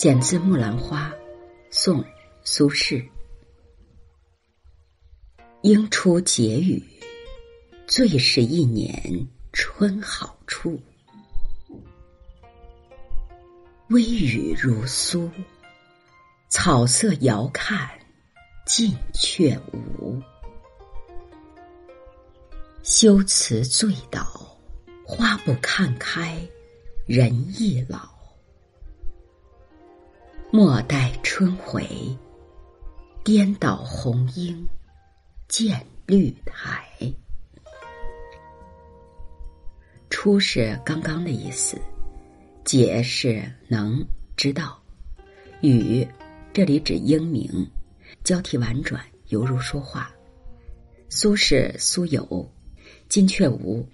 剪自《木兰花》，宋·苏轼。莺出结语，最是一年春好处。微雨如酥，草色遥看近却无。修辞醉倒，花不看开，人易老。莫待春回，颠倒红英见绿苔。初是刚刚的意思，解是能知道，语这里指英明，交替婉转，犹如说话。苏轼苏有。金却无，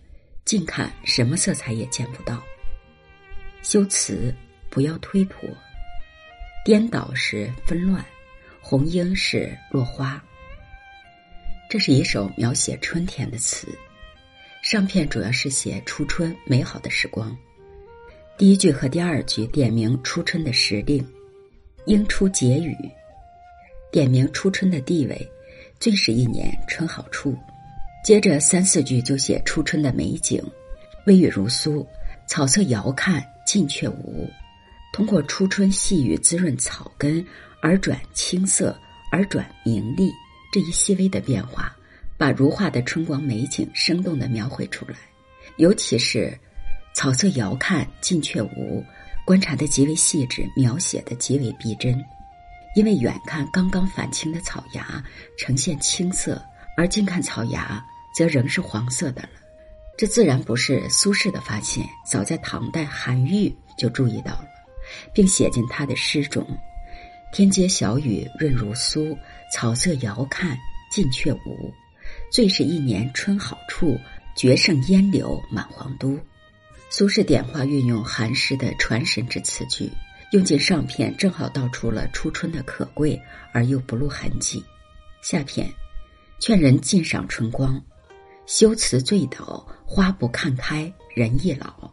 近看什么色彩也见不到。修辞不要推脱，颠倒是纷乱，红英是落花。这是一首描写春天的词，上片主要是写初春美好的时光。第一句和第二句点明初春的时令，应出结语，点明初春的地位，最是一年春好处。接着三四句就写初春的美景，微雨如酥，草色遥看近却无。通过初春细雨滋润草根而转青色而转明丽这一细微的变化，把如画的春光美景生动的描绘出来。尤其是草色遥看近却无，观察的极为细致，描写的极为逼真。因为远看刚刚返青的草芽呈现青色，而近看草芽。则仍是黄色的了，这自然不是苏轼的发现，早在唐代韩愈就注意到了，并写进他的诗中：“天街小雨润如酥，草色遥看近却无。最是一年春好处，绝胜烟柳满皇都。”苏轼点化运用韩诗的传神之词句，用尽上片，正好道出了初春的可贵而又不露痕迹。下片，劝人尽赏春光。修辞醉倒，花不看开，人易老，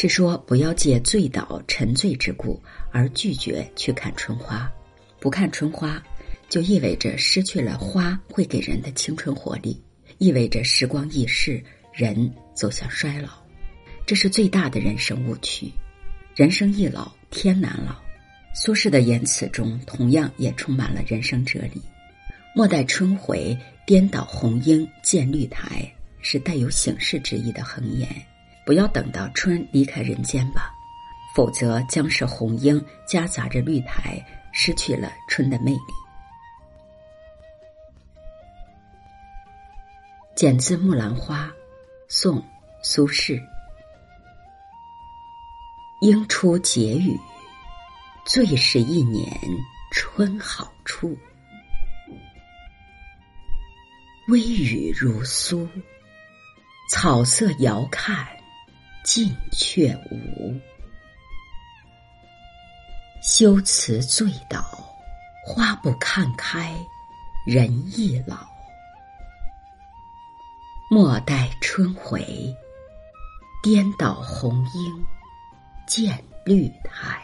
是说不要借醉倒、沉醉之故而拒绝去看春花。不看春花，就意味着失去了花会给人的青春活力，意味着时光易逝，人走向衰老。这是最大的人生误区。人生易老，天难老。苏轼的言辞中，同样也充满了人生哲理。莫待春回，颠倒红英见绿苔，是带有醒世之意的横言。不要等到春离开人间吧，否则将是红英夹杂着绿苔，失去了春的魅力。剪自《木兰花》，宋·苏轼。莺出结语，最是一年春好处。微雨如酥，草色遥看近却无。修辞醉倒，花不看开，人易老。莫待春回，颠倒红英见绿苔。